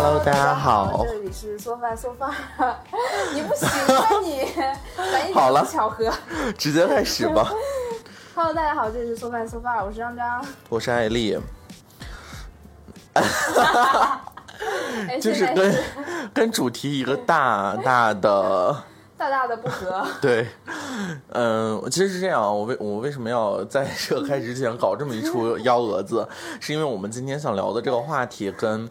Hello，大家好这里是说饭说饭，你不行啊你，咱一好了点巧合。直接开始吧。Hello，大家好，这里是说饭说饭，我是张张。我是艾丽，哎，就是跟跟主题一个大大的大大的不合。对，嗯，其实是这样，我为我为什么要在这个开始之前搞这么一出幺蛾子，是因为我们今天想聊的这个话题跟，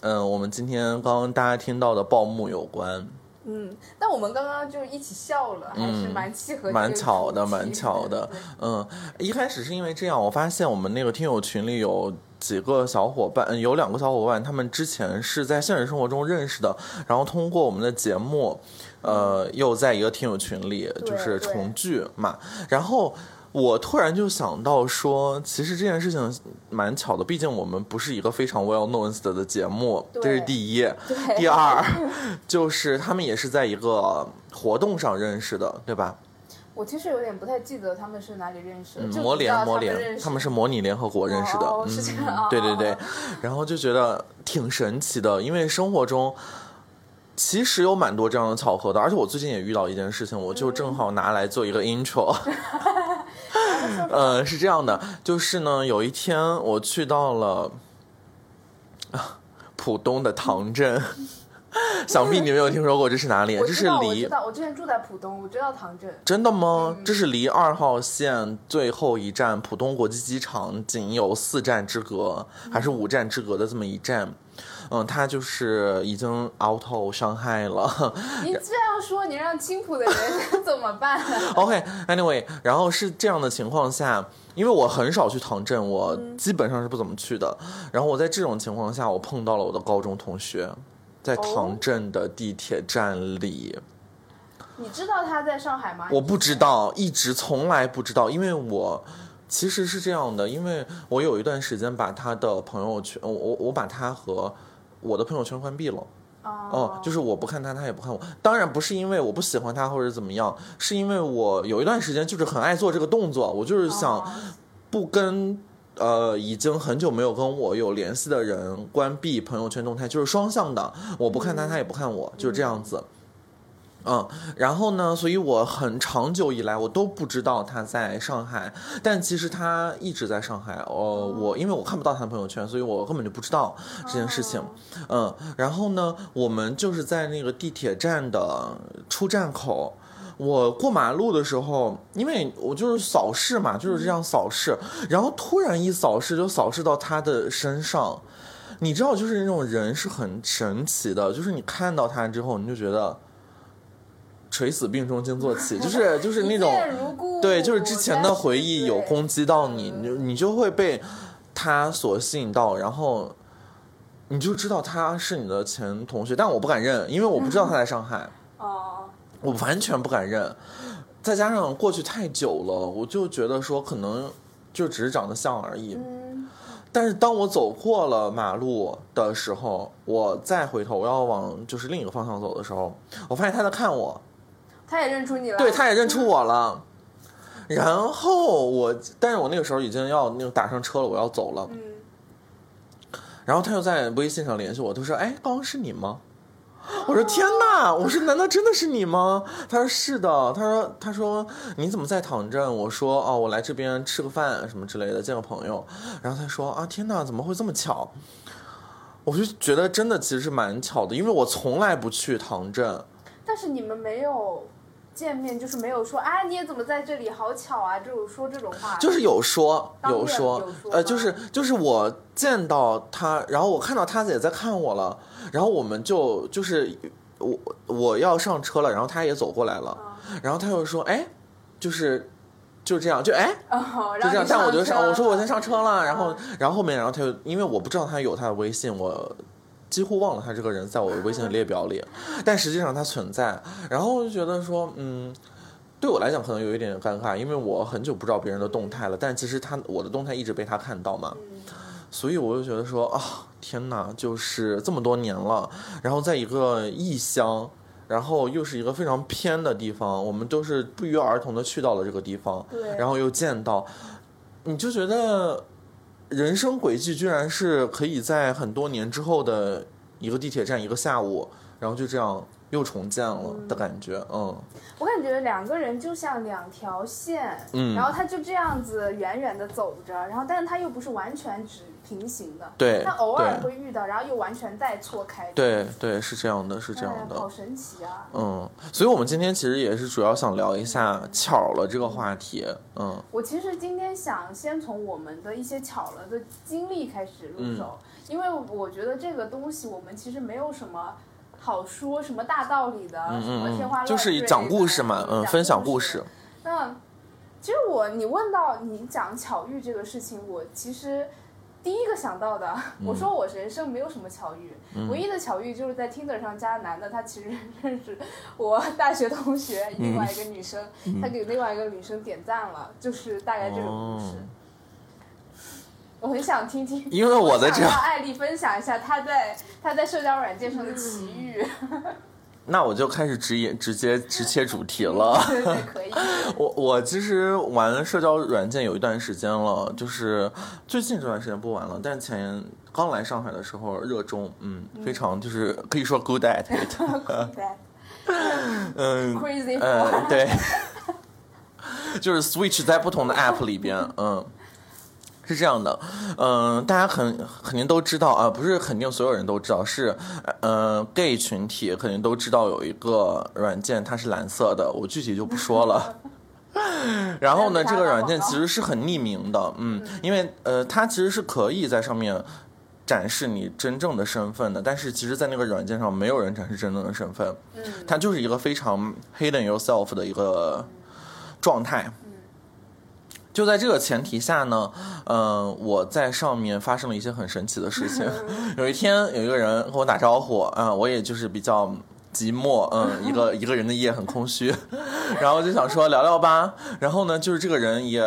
嗯，我们今天刚刚大家听到的报幕有关。嗯，但我们刚刚就一起笑了，还是蛮契合蛮巧的，蛮巧的。嗯，一开始是因为这样，我发现我们那个听友群里有几个小伙伴，嗯有两个小伙伴，他们之前是在现实生活中认识的，然后通过我们的节目，呃，又在一个听友群里就是重聚嘛，然后。我突然就想到说，其实这件事情蛮巧的，毕竟我们不是一个非常 well known 的节目，这是第一。第二，就是他们也是在一个活动上认识的，对吧？我其实有点不太记得他们是哪里认识的，嗯模就知道联模联，他们是模拟联合国认识的，哦是这样嗯哦，对对对，然后就觉得挺神奇的，因为生活中其实有蛮多这样的巧合的，而且我最近也遇到一件事情，我就正好拿来做一个 intro，呃，是这样的，就是呢，有一天我去到了啊浦东的唐镇。想必你没有听说过这是哪里？这是离知道，我之前住在浦东，我知道唐镇。真的吗？这是离二号线最后一站浦东国际机场仅有四站之隔，还是五站之隔的这么一站。嗯，它就是已经 out of 伤害了。你这样说，你让青浦的人 怎么办？OK，Anyway，、然后是这样的情况下，因为我很少去唐镇，我基本上是不怎么去的。然后我在这种情况下，我碰到了我的高中同学，在唐镇的地铁站里。你知道他在上海吗？我不知道，一直从来不知道，因为我其实是这样的，因为我有一段时间把他的朋友圈，我我我把他和我的朋友圈关闭了。哦哦，就是我不看他，他也不看我。当然不是因为我不喜欢他或者怎么样，是因为我有一段时间就是很爱做这个动作，我就是想哦不跟。呃，已经很久没有跟我有联系的人关闭朋友圈动态，就是双向的，我不看他，他也不看我，就是这样子。嗯，然后呢，所以我很长久以来我都不知道他在上海，但其实他一直在上海。呃，我因为我看不到他的朋友圈，所以我根本就不知道这件事情。嗯，然后呢，我们就是在那个地铁站的出站口。我过马路的时候，因为我就是扫视嘛，就是这样扫视，然后突然一扫视就扫视到他的身上，你知道，就是那种人是很神奇的，就是你看到他之后，你就觉得垂死病中惊坐起，就是就是那种对，就是之前的回忆有攻击到你，你就你就会被他所吸引到，然后你就知道他是你的前同学，但我不敢认，因为我不知道他在上海。哦，我完全不敢认，再加上过去太久了，我就觉得说可能就只是长得像而已。嗯，但是当我走过了马路的时候，我再回头我要往就是另一个方向走的时候，我发现他在看我，他也认出你了。对，他也认出我了。然后我，但是我那个时候已经要那个打上车了，我要走了。嗯，然后他又在微信上联系我，他说：“哎，刚刚是你吗？”我说：“天哪！”我说：“难道真的是你吗？”他说：“是的。”他说：“他说你怎么在唐镇？”我说：“哦，我来这边吃个饭什么之类的，见个朋友。”然后他说：“啊，天哪，怎么会这么巧？”我就觉得真的其实是蛮巧的，因为我从来不去唐镇。但是你们没有见面，就是没有说，啊，你也怎么在这里？好巧啊！这种说这种话，就是有说有说呃，就是就是我见到他，然后我看到他也在看我了，然后我们就就是我我要上车了，然后他也走过来了，然后他又说，哎，就是就这样，就哎。哦，就这样，但我就上，我说我先上车了，然后嗯，然后后面，然后他就，因为我不知道他有他的微信，我几乎忘了他这个人在我微信的列表里，但实际上他存在，然后我就觉得说，嗯，对我来讲可能有一点尴尬，因为我很久不知道别人的动态了，但其实他我的动态一直被他看到嘛，所以我就觉得说啊，天哪，就是这么多年了，然后在一个异乡。然后又是一个非常偏的地方，我们都是不约而同的去到了这个地方，然后又见到，你就觉得人生轨迹居然是可以在很多年之后的一个地铁站一个下午，然后就这样又重建了的感觉，嗯我感觉两个人就像两条线，嗯然后他就这样子远远的走着，然后但是他又不是完全只平行的，对他偶尔会遇到，然后又完全再错开，对对，是这样的，是这样哎，好。神奇啊！嗯，所以我们今天其实也是主要想聊一下巧了这个话题。嗯我其实今天想先从我们的一些巧了的经历开始入手，嗯因为我觉得这个东西我们其实没有什么好说，什么大道理的，什么天花乱坠就是讲故事嘛，嗯，分享故事。。那其实我你问到你讲巧遇这个事情，我其实第一个想到的，嗯我说我人生没有什么巧遇，唯一的巧遇就是在 Tinder 上加男的，他其实认识我大学同学嗯另外一个女生，他给另外一个女生点赞了，就是大概这种故事。哦我很想听听，因为我的这想让艾丽分享一下她在她在社交软件上的奇遇，那我就开始直言直接直切主题了。对对可以，我我其实玩社交软件有一段时间了，就是最近这段时间不玩了，但前刚来上海的时候热衷，嗯，非常就是可以说 good at it，嗯 crazy 呃对，就是 switch 在不同的 app 里边，嗯。是这样的，嗯、大家肯肯定都知道啊，不是肯定所有人都知道，是，呃，gay 群体肯定都知道有一个软件，它是蓝色的，我具体就不说了。然后呢，这个软件其实是很匿名的，嗯，因为呃，它其实是可以在上面展示你真正的身份的，但是其实，在那个软件上没有人展示真正的身份，嗯它就是一个非常 hidden yourself 的一个状态。就在这个前提下呢，嗯、我在上面发生了一些很神奇的事情。有一天，有一个人跟我打招呼，啊、我也就是比较寂寞，嗯，一个一个人的夜很空虚，然后就想说聊聊吧。然后呢，就是这个人也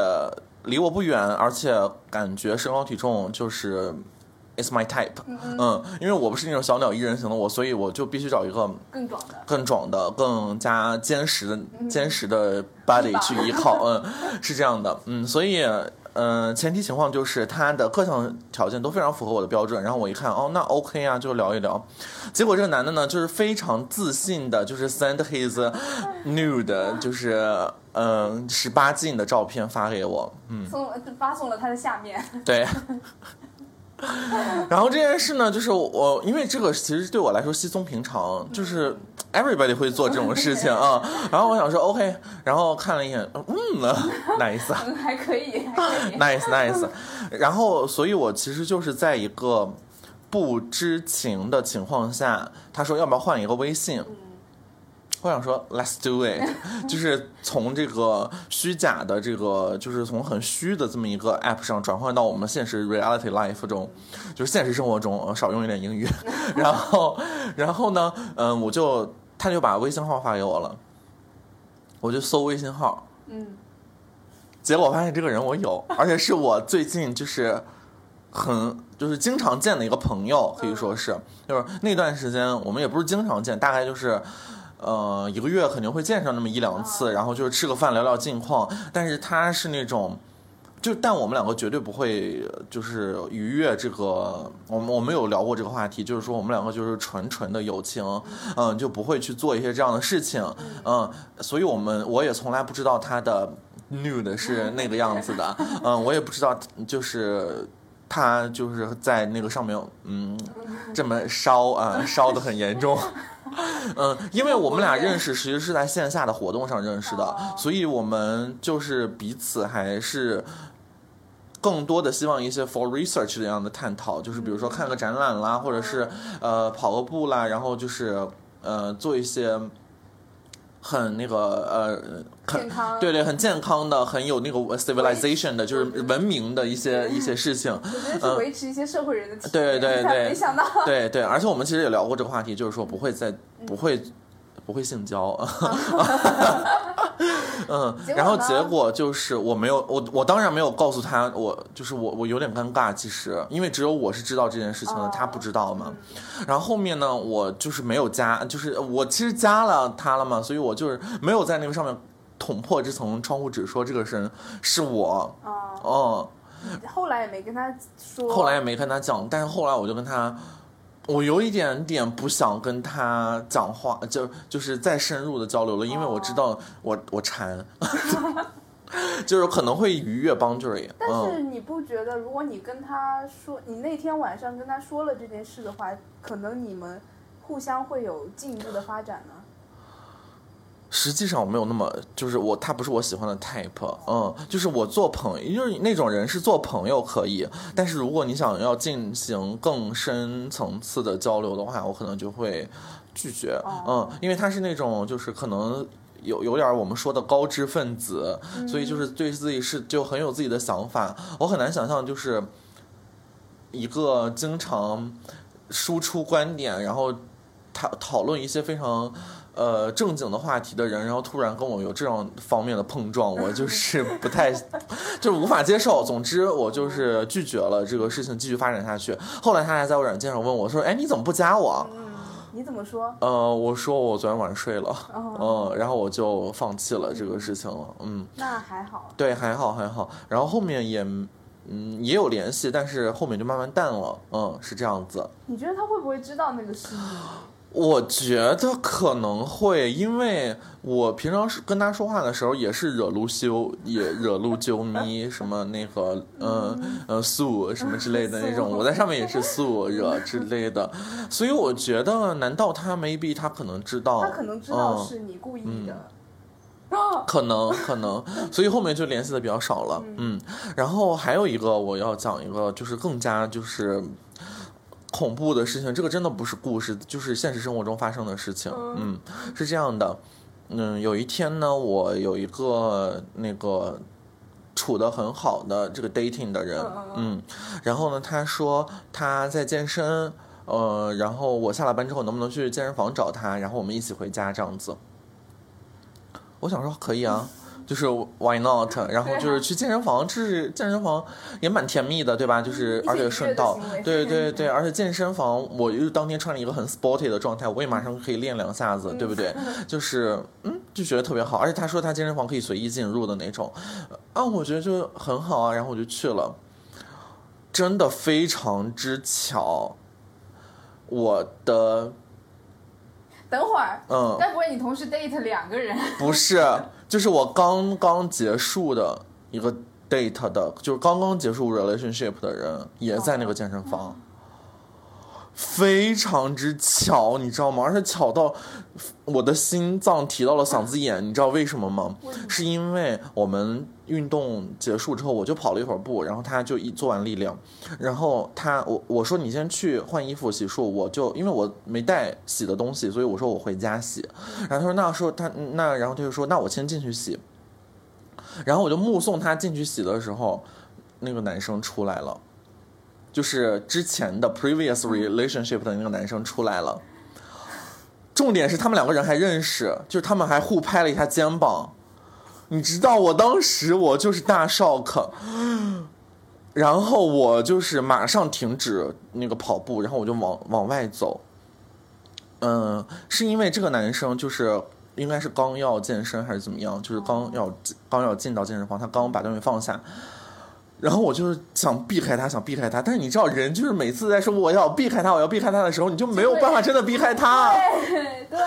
离我不远，而且感觉身高体重就是 is my type，嗯，因为我不是那种小鸟依人型的我，所以我就必须找一个更壮的。更壮的、更加坚实的、坚实的 body 去依靠，嗯，是这样的，嗯，所以。嗯，前提情况就是他的各项条件都非常符合我的标准，然后我一看，哦，那 OK 啊，就聊一聊。结果这个男的呢，就是非常自信的，就是 send his nude，就是嗯十八禁的照片发给我，嗯，送发送了他的下面，对。然后这件事呢，就是我，因为这个其实对我来说稀松平常，就是 everybody 会做这种事情啊。然后我想说 OK，然后看了一眼，嗯，nice 嗯，还可以，还可以。nice nice。然后，所以我其实就是在一个不知情的情况下，他说要不要换一个微信。我想说，Let's do it，就是从这个虚假的这个，就是从很虚的这么一个 app 上转换到我们现实 reality life 中，就是现实生活中，呃少用一点英语。然后，然后呢，嗯，我就他就把微信号发给我了，我就搜微信号，嗯，结果发现这个人我有，而且是我最近就是很就是经常见的一个朋友，可以说是，就是那段时间我们也不是经常见，大概就是。呃，一个月肯定会见上那么一两次，然后就是吃个饭聊聊近况。但是他是那种，就但我们两个绝对不会就是逾越这个，我们我们有聊过这个话题，就是说我们两个就是纯纯的友情，嗯，就不会去做一些这样的事情，嗯，所以我们我也从来不知道他的 nude 是那个样子的，嗯，我也不知道就是。他就是在那个上面，嗯，这么烧啊，烧的很严重。嗯，因为我们俩认识，其实是在线下的活动上认识的，所以我们就是彼此还是更多的希望一些 for research 这样的探讨，就是比如说看个展览啦，或者是呃跑个步啦，然后就是呃做一些很那个呃很健康。对对很健康的、很有那个 civilization 的，就是文明的一些一些事情。我觉得是维持一些社会人的对对对。没想到，对对，而且我们其实也聊过这个话题，就是说不会再不会不会性交，嗯，结果然后结果就是我没有我我当然没有告诉他，我就是我我有点尴尬，其实因为只有我是知道这件事情的，他不知道嘛。然后后面呢，我就是没有加，就是我其实加了他了嘛，所以我就是没有在那个上面捅破这层窗户纸，说这个人是我，啊，哦、后来也没跟他说。后来也没跟他讲，但是后来我就跟他，我有一点点不想跟他讲话，就就是再深入的交流了，因为我知道我我馋，就是可能会逾越 boundary。但嗯，是你不觉得，如果你跟他说，你那天晚上跟他说了这件事的话，可能你们互相会有进一步的发展呢？实际上我没有那么，就是我他不是我喜欢的 type，嗯，就是我做朋友，就是那种人是做朋友可以，但是如果你想要进行更深层次的交流的话，我可能就会拒绝，哦嗯，因为他是那种就是可能。有有点我们说的高知分子，所以就是对自己是就很有自己的想法，我很难想象就是一个经常输出观点，然后讨讨论一些非常呃正经的话题的人，然后突然跟我有这样方面的碰撞，我 就是不太就是无法接受。总之，我就是拒绝了这个事情继续发展下去。后来他还在我软件上问我说：“哎，你怎么不加我嗯，你怎么说？？”呃，我说我昨天晚上睡了，哦，嗯，然后我就放弃了这个事情了，嗯。那还好。对，还好还好。然后后面也，嗯，也有联系，但是后面就慢慢淡了。嗯，是这样子。你觉得他会不会知道那个是你？我觉得可能会，因为我平常是跟他说话的时候，也是惹路修，也惹路啾咪，什么那个，呃呃素什么之类的那种，我在上面也是素惹之类的，所以我觉得，难道他 maybe 他可能知道，他可能知道嗯是你故意的。可能可能，所以后面就联系的比较少了。嗯，然后还有一个我要讲一个，就是更加就是恐怖的事情，这个真的不是故事，就是现实生活中发生的事情。嗯，是这样的，嗯，有一天呢，我有一个那个。处的很好的这个 dating 的人，嗯然后呢，他说他在健身，呃，然后我下了班之后能不能去健身房找他，然后我们一起回家这样子。我想说可以啊，就是 why not？然后就是去健身房，这是健身房也蛮甜蜜的，对吧？就是而且顺道对对对，而且健身房我又当天穿了一个很 sporty 的状态，我也马上可以练两下子，对不对？就是嗯，就觉得特别好，而且他说他健身房可以随意进入的那种，啊，我觉得就很好啊，然后我就去了，真的非常之巧，我的等会儿，嗯。该不会你同时 date 两个人？不是，就是我刚刚结束的一个 date 的，就是刚刚结束 relationship 的人，也在那个健身房，非常之巧，你知道吗？而且巧到我的心脏提到了嗓子眼，你知道为什么吗？是因为我们运动结束之后，我就跑了一会儿步，然后他就一做完力量，然后他我我说你先去换衣服洗漱，我就因为我没带洗的东西，所以我说我回家洗。然后他说那说他那然后他就说那我先进去洗，然后我就目送他进去洗的时候，那个男生出来了，就是之前的 previous relationship 的那个男生出来了。重点是他们两个人还认识，就是他们还互拍了一下肩膀。你知道我当时我就是大 shock，然后我就是马上停止那个跑步，然后我就往往外走。嗯，是因为这个男生就是应该是刚要健身还是怎么样，就是刚要刚要进到健身房，他刚把东西放下。然后我就是想避开他，想避开他，但是你知道，人就是每次在说我要避开他，我要避开他的时候，你就没有办法真的避开他。对对，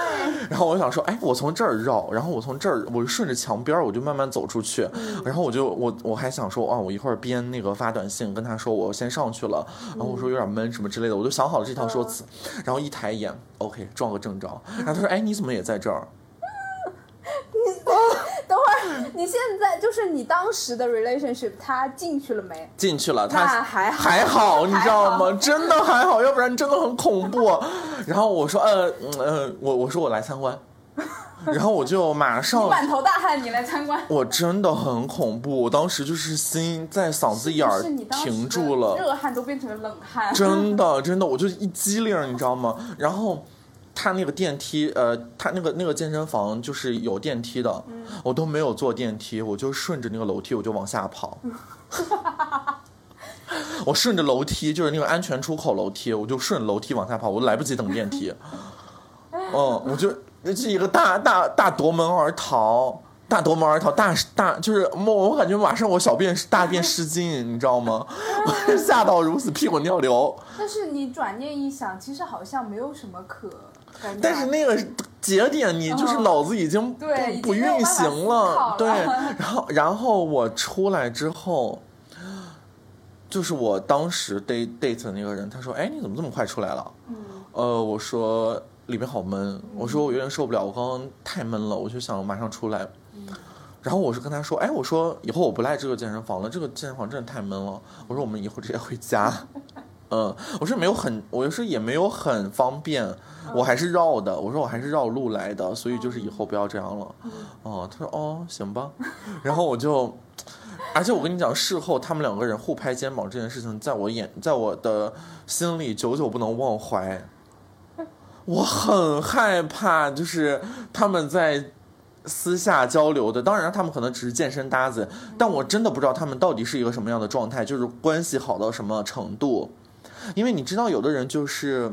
然后我想说，哎，我从这儿绕，然后我从这儿，我就顺着墙边，我就慢慢走出去。然后我就我我还想说，啊，我一会儿边那个发短信跟他说我先上去了，然后我说有点闷什么之类的，我就想好了这套说辞。然后一抬眼，OK，撞个正着。然后他说，哎，你怎么也在这儿？等会儿，你现在就是你当时的 relationship，他进去了没？进去了，他还好还好，你知道吗？真的还好，要不然真的很恐怖。然后我说，呃嗯呃，我我说我来参观，然后我就马上满头大汗，你来参观。我真的很恐怖，我当时就是心在嗓子眼儿停住了，热汗都变成了冷汗。真的真的，我就一激灵，你知道吗？然后他那个电梯，呃，他那个那个健身房就是有电梯的，我都没有坐电梯，我就顺着那个楼梯我就往下跑。我顺着楼梯，就是那个安全出口楼梯，我就顺楼梯往下跑，我来不及等电梯。嗯，我就是一个大大大夺门而逃，大夺门而逃大大，就是我我感觉马上我小便大便失禁，你知道吗？我吓到如此，屁滚尿流。但是你转念一想，其实好像没有什么可。但是那个节点，你就是脑子已经不、不运行了对，然后然后我出来之后，就是我当时 date date 的那个人，他说：“哎，你怎么这么快出来了？”嗯呃，我说里面好闷，我说我有点受不了，我刚刚太闷了，我就想马上出来。嗯然后我是跟他说，哎，我说以后我不来这个健身房了，这个健身房真的太闷了。我说我们以后直接回家。嗯，我说没有很，我说也没有很方便，我还是绕的。我说我还是绕路来的，所以就是以后不要这样了。哦，他说哦，行吧。然后我就，而且我跟你讲，事后他们两个人互拍肩膀这件事情，在我眼，在我的心里久久不能忘怀。我很害怕，就是他们在私下交流的，当然他们可能只是健身搭子，但我真的不知道他们到底是一个什么样的状态，就是关系好到什么程度。因为你知道，有的人就是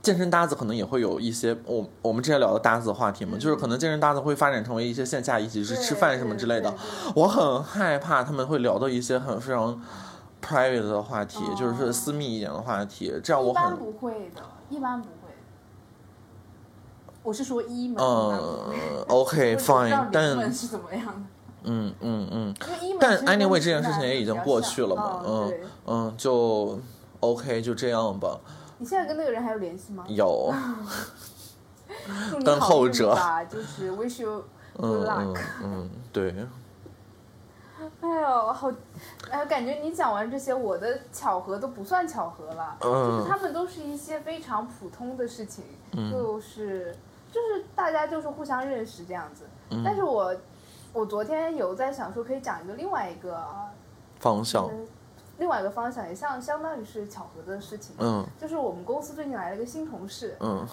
健身搭子，可能也会有一些我我们之前聊的搭子的话题嘛，就是可能健身搭子会发展成为一些线下一起去吃饭什么之类的。我很害怕他们会聊到一些很非常 private 的话题，哦就是私密一点的话题，这样我很一般不会的，一般不会。我是说一嗯，OK fine，零但门是怎么样的？嗯嗯嗯，但 anyway 这件事情也已经过去了嘛，嗯对嗯，就 OK 就这样吧，你现在跟那个人还有联系吗？有，祝你 跟后者吧，就是 wish you 嗯 good 嗯 luck。嗯，对，哎呦，好，哎，感觉你讲完这些，我的巧合都不算巧合了，就是嗯他们都是一些非常普通的事情，嗯就是就是大家就是互相认识这样子。嗯但是我我昨天有在想说，可以讲一个另外一个啊方向，嗯另外一个方向，也像相当于是巧合的事情，嗯。就是我们公司最近来了一个新同事嗯，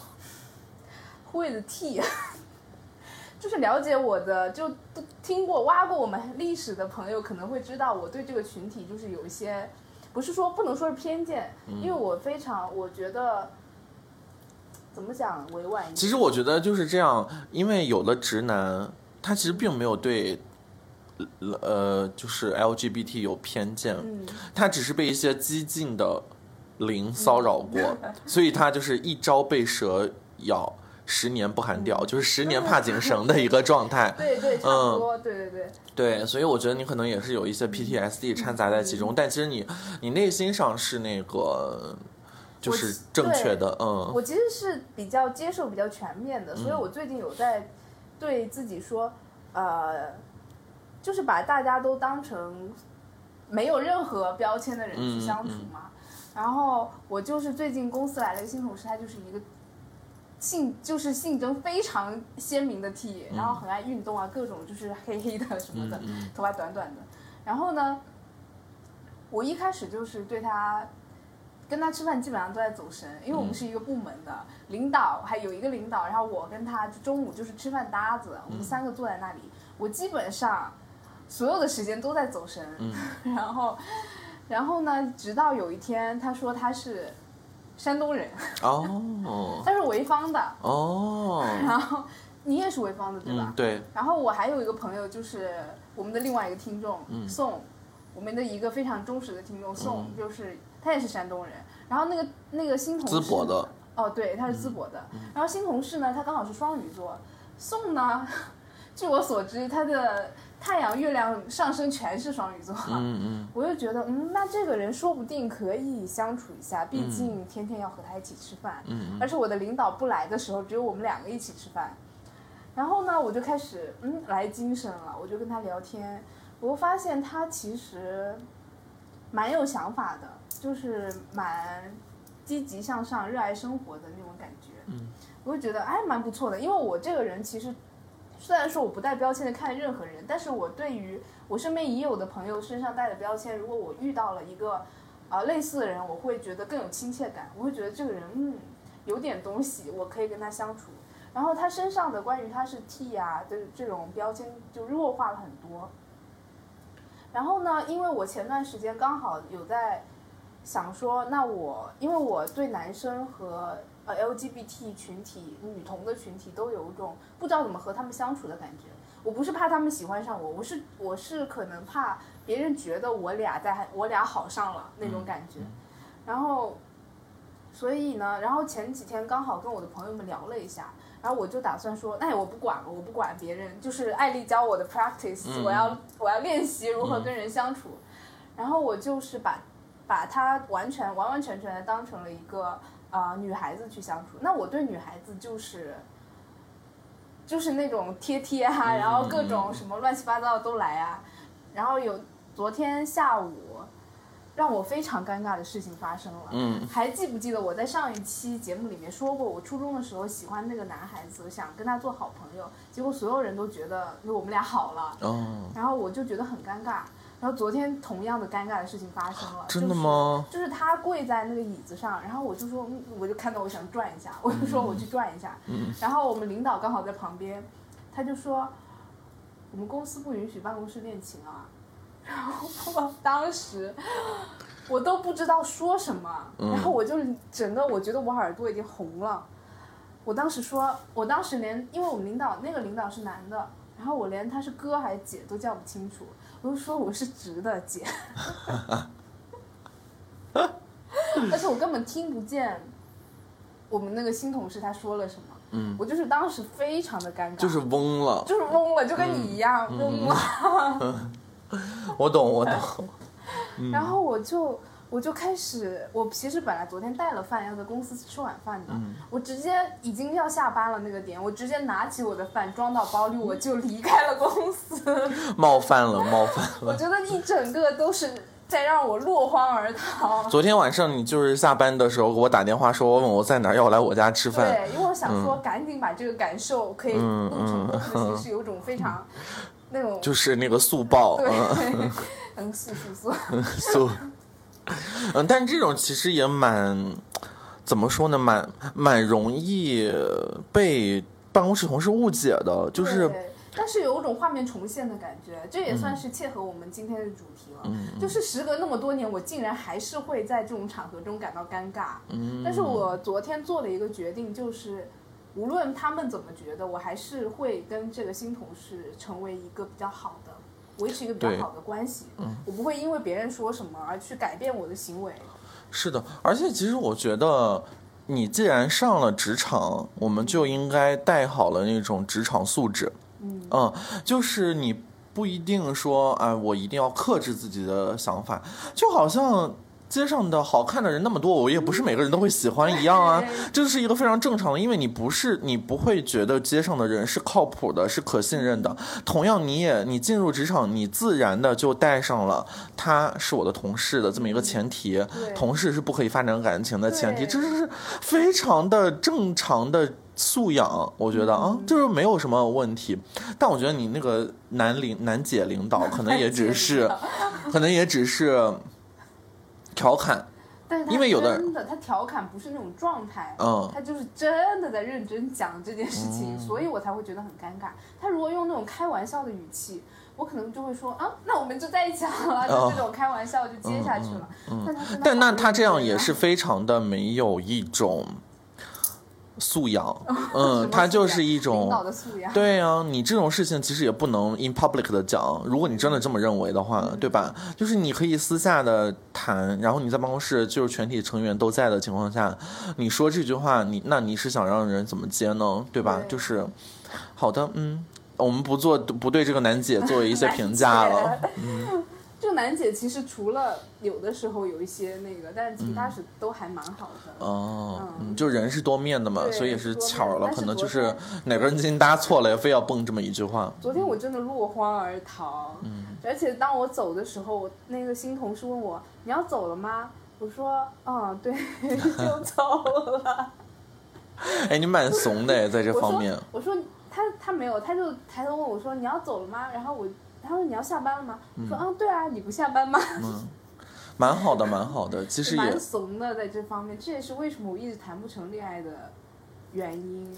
Who is T？就是了解我的，就都听过挖过我们历史的朋友可能会知道，我对这个群体就是有一些，不是说不能说是偏见，嗯。因为我非常我觉得怎么讲委婉一点，其实我觉得就是这样，因为有的直男他其实并没有对。呃，就是 LGBT 有偏见，嗯，他只是被一些激进的灵骚扰过，所以他就是一朝被蛇咬，十年不含掉，就是十年怕井绳的一个状态。对对，差嗯不多，对对对，对，所以我觉得你可能也是有一些 PTSD 掺杂在其中，但其实你你内心上是那个就是正确的，嗯我其实是比较接受比较全面的，所以我最近有在对自己说，呃，就是把大家都当成没有任何标签的人去相处嘛。然后我就是最近公司来了一个新同事，他就是一个性就是性征非常鲜明的 T，、然后很爱运动啊，各种就是黑黑的什么的，嗯头发短短的。然后呢，我一开始就是对他跟他吃饭基本上都在走神，因为我们是一个部门的、领导，还有一个领导，然后我跟他就中午就是吃饭搭子，我们三个坐在那里，我基本上所有的时间都在走神，然后，然后呢，直到有一天他说他是山东人，哦。他是潍坊的，哦，然后你也是潍坊的对吧？嗯对，然后我还有一个朋友，就是我们的另外一个听众、宋，我们的一个非常忠实的听众宋，就是他也是山东人。然后那个那个新同事，淄博的，哦，对，他是淄博的。然后新同事呢，他刚好是双鱼座。宋呢，据我所知，他的太阳、月亮、上升全是双鱼座。嗯嗯我就觉得，嗯，那这个人说不定可以相处一下，毕竟天天要和他一起吃饭。嗯而且我的领导不来的时候，只有我们两个一起吃饭。然后呢，我就开始嗯来精神了，我就跟他聊天，我发现他其实蛮有想法的，就是蛮积极向上、热爱生活的那种感觉。嗯，我就觉得哎蛮不错的，因为我这个人其实虽然说我不带标签的看任何人，但是我对于我身边已有的朋友身上带的标签，如果我遇到了一个啊、类似的人，我会觉得更有亲切感，我会觉得这个人嗯有点东西，我可以跟他相处。然后他身上的关于他是 T 啊的这种标签就弱化了很多。然后呢，因为我前段时间刚好有在想说，那我因为我对男生和呃 LGBT 群体、女同的群体都有一种不知道怎么和他们相处的感觉。我不是怕他们喜欢上我，我是我是可能怕别人觉得我俩在我俩好上了那种感觉。然后，所以呢，然后前几天刚好跟我的朋友们聊了一下，然后我就打算说，那我不管了，我不管别人，就是艾丽教我的 practice，、嗯我要我要练习如何跟人相处。然后我就是把把她完全完完全全的当成了一个呃女孩子去相处。那我对女孩子就是就是那种贴贴啊，然后各种什么乱七八糟的都来啊。然后有昨天下午让我非常尴尬的事情发生了。嗯还记不记得我在上一期节目里面说过，我初中的时候喜欢那个男孩子，想跟他做好朋友，结果所有人都觉得我们俩好了，哦，然后我就觉得很尴尬。然后昨天同样的尴尬的事情发生了，真的吗？就是、就是他跪在那个椅子上，然后我就说，嗯我就看到我想转一下，我就说我去转一下。嗯然后我们领导刚好在旁边，他就说，我们公司不允许办公室恋情啊。然后我当时我都不知道说什么，嗯然后我就整个我觉得我耳朵已经红了。我当时说，我当时连因为我们领导那个领导是男的，然后我连他是哥还是姐都叫不清楚，我就说我是直的姐，而且我根本听不见我们那个新同事他说了什么，嗯，我就是当时非常的尴尬，就是懵了，就是懵了，就跟你一样、嗯懵了。我懂我 懂，然后我就我就开始，我其实本来昨天带了饭要在公司吃晚饭的，我直接已经要下班了那个点，我直接拿起我的饭装到包里，我就离开了公司。冒犯了冒犯了。我觉得一整个都是在让我落荒而逃。昨天晚上你就是下班的时候给我打电话说，问我在哪儿，要来我家吃饭。对，因为我想说，赶紧把这个感受可以录成功的形式，有种非常那种就是那个速报，对嗯，，嗯，速速速，速，嗯，但这种其实也蛮，怎么说呢，蛮蛮容易被办公室同事误解的，就是，但是有一种画面重现的感觉，这也算是切合我们今天的主题了。嗯就是时隔那么多年，我竟然还是会在这种场合中感到尴尬。嗯但是我昨天做了一个决定，就是无论他们怎么觉得，我还是会跟这个新同事成为一个比较好的。维持一个比较好的关系，嗯我不会因为别人说什么而去改变我的行为。是的，而且其实我觉得，你既然上了职场，我们就应该带好了那种职场素质。嗯就是你不一定说哎，我一定要克制自己的想法，就好像。街上的好看的人那么多，我也不是每个人都会喜欢一样啊，这是一个非常正常的，因为你不是你不会觉得街上的人是靠谱的，是可信任的。同样，你也你进入职场，你自然的就带上了他是我的同事的这么一个前提，同事是不可以发展感情的前提，对。这是非常的正常的素养，我觉得啊，就是没有什么问题。但我觉得你那个男领男姐领导可能也只是，可能也只是调侃，但是他因为有的真的他调侃不是那种状态，嗯。他就是真的在认真讲这件事情，嗯。所以我才会觉得很尴尬。他如果用那种开玩笑的语气，我可能就会说啊，那我们就在一起好了，就这种开玩笑就接下去了。但但那他这样也是非常的没有一种素养，嗯，么他就是一种领导的素养。对呀、你这种事情其实也不能 in public 的讲。如果你真的这么认为的话，对吧？就是你可以私下的谈，然后你在办公室就是全体成员都在的情况下，你说这句话，你那你是想让人怎么接呢？对吧？对就是好的，嗯，我们不做不对这个楠姐做一些评价了。就楠姐其实除了有的时候有一些那个，但是其他是都还蛮好的。哦，嗯嗯，就人是多面的嘛，所以也是巧了，可能就是哪根筋搭错了，也非要蹦这么一句话。昨天我真的落荒而逃，嗯而且当我走的时候，我那个新同事问我你要走了吗？我说嗯，对，就走了。哎，你蛮怂的哎，在这方面。我说他他没有，他就抬头问我说你要走了吗？然后我他说你要下班了吗？我说啊，对啊，你不下班吗？蛮好的，蛮好的。其实也 蛮怂的在这方面，这也是为什么我一直谈不成恋爱的原因。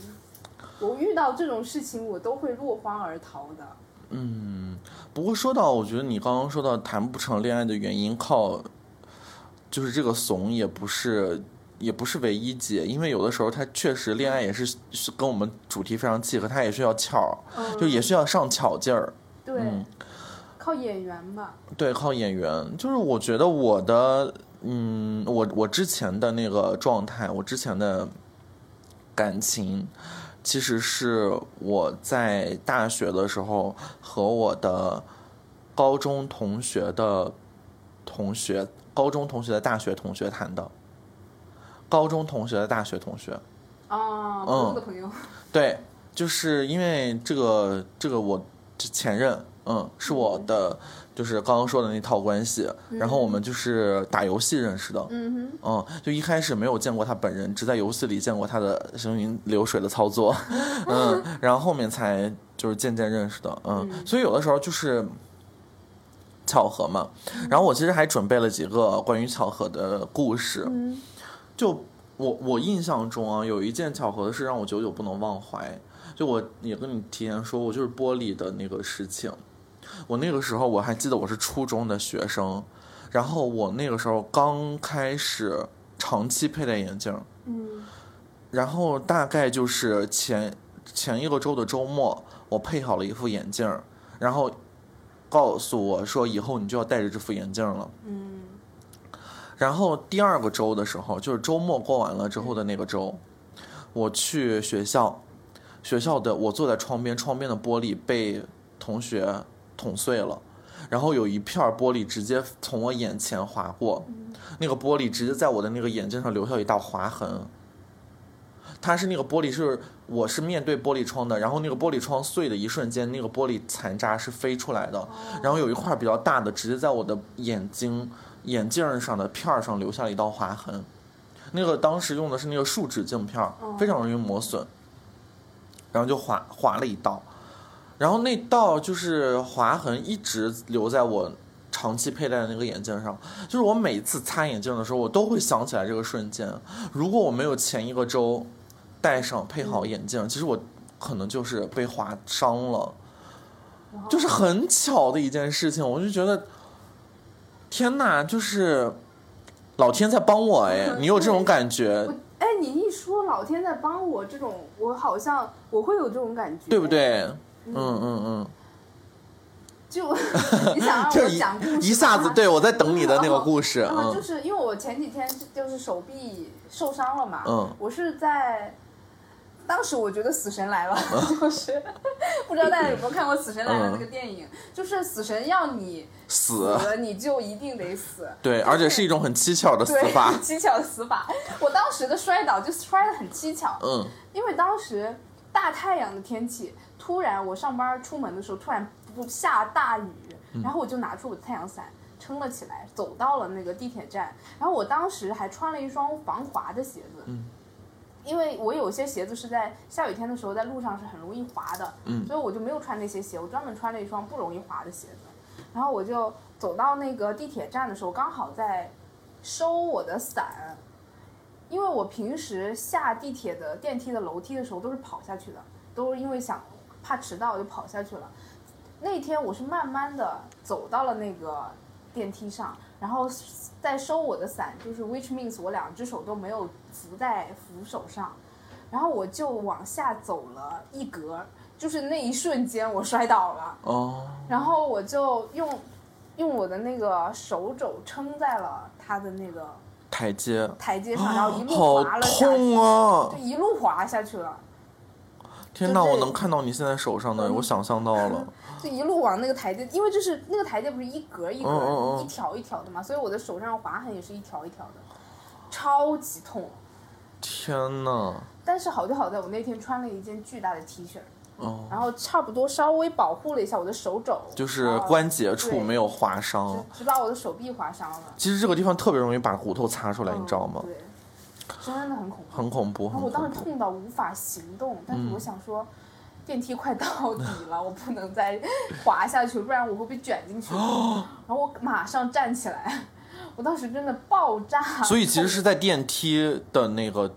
我遇到这种事情，我都会落荒而逃的。嗯，不过说到，我觉得你刚刚说到谈不成恋爱的原因，靠，就是这个怂也不是也不是唯一解，因为有的时候他确实恋爱也是是跟我们主题非常契合，他也需要巧，嗯就也需要上巧劲儿。对，嗯靠演员吧。对，靠演员，就是我觉得我的，嗯，我我之前的那个状态，我之前的感情，其实是我在大学的时候和我的高中同学的同学，高中同学的大学同学谈的，高中同学的大学同学，啊，嗯朋友的朋友。对，就是因为这个这个我前任，嗯，是我的，就是刚刚说的那套关系，然后我们就是打游戏认识的，嗯嗯，就一开始没有见过他本人，只在游戏里见过他的行云流水的操作，嗯，然后后面才就是渐渐认识的，嗯，所以有的时候就是巧合嘛。然后我其实还准备了几个关于巧合的故事，嗯。就我我印象中啊，有一件巧合的事让我久久不能忘怀。就我也跟你提前说我，就是玻璃的那个事情。我那个时候我还记得我是初中的学生，然后我那个时候刚开始长期佩戴眼镜，嗯然后大概就是前前一个周的周末，我配好了一副眼镜，然后告诉我说以后你就要戴着这副眼镜了。嗯然后第二个周的时候，就是周末过完了之后的那个周，我去学校，学校的我坐在窗边，窗边的玻璃被同学捅碎了，然后有一片玻璃直接从我眼前划过，那个玻璃直接在我的那个眼睛上留下一道划痕。它是那个玻璃是我是面对玻璃窗的，然后那个玻璃窗碎的一瞬间，那个玻璃残渣是飞出来的，然后有一块比较大的直接在我的眼睛眼镜上的片儿上留下了一道划痕。那个当时用的是那个树脂镜片，非常容易磨损，然后就划划了一道，然后那道就是划痕一直留在我长期佩戴的那个眼镜上，就是我每次擦眼镜的时候，我都会想起来这个瞬间。如果我没有前一个周戴上配好眼镜，其实我可能就是被划伤了，就是很巧的一件事情。我就觉得，天哪，就是老天在帮我哎！你有这种感觉，哎，你一说老天在帮我，这种我好像我会有这种感觉，对不？对？嗯嗯嗯，就 你想让 我讲故事吗一下子，对我在等你的那个故事，嗯就嗯是因为我前几天就是手臂受伤了嘛，嗯我是在当时我觉得死神来了，就是不知道大家有没有看过《死神来了》那个电影，就是死神要你死你就一定得死。对，而且是一种很蹊跷的死，法，蹊跷的死法。我当时的摔倒就摔得很蹊跷，嗯因为当时大太阳的天气，突然我上班出门的时候突然不下大雨，嗯然后我就拿出我的太阳伞撑了起来，走到了那个地铁站。然后我当时还穿了一双防滑的鞋子，嗯因为我有些鞋子是在下雨天的时候在路上是很容易滑的，嗯所以我就没有穿那些鞋，我专门穿了一双不容易滑的鞋子。然后我就走到那个地铁站的时候，刚好在收我的伞，因为我平时下地铁的电梯的楼梯的时候都是跑下去的，都是因为想怕迟到就跑下去了。那天我是慢慢的走到了那个电梯上，然后在收我的伞，就是 which means 我两只手都没有扶在扶手上，然后我就往下走了一格，就是那一瞬间我摔倒了。哦，然后我就用用我的那个手肘撑在了他的那个台阶，台阶上，然后一路滑了下去，痛啊就！一路滑下去了，天哪，我能看到你现在手上的，我想象到了，就一路往那个台阶，因为就是那个台阶不是一格一格、嗯嗯嗯一条一条的嘛，所以我的手上划痕也是一条一条的，超级痛。天哪，但是好就好在我那天穿了一件巨大的 T 恤，哦，然后差不多稍微保护了一下我的手肘，就是关节处没有划伤。只只把我的手臂划伤了，其实这个地方特别容易把骨头擦出来，你知道吗嗯？对，真的很恐怖。很恐怖，然后我当时。痛到无法行动，但嗯是我想说，电梯快到底了，我不能再滑下去，不然我会被卷进去。哦 然后我马上站起来，我当时真的爆炸。所以其实是在电梯的那个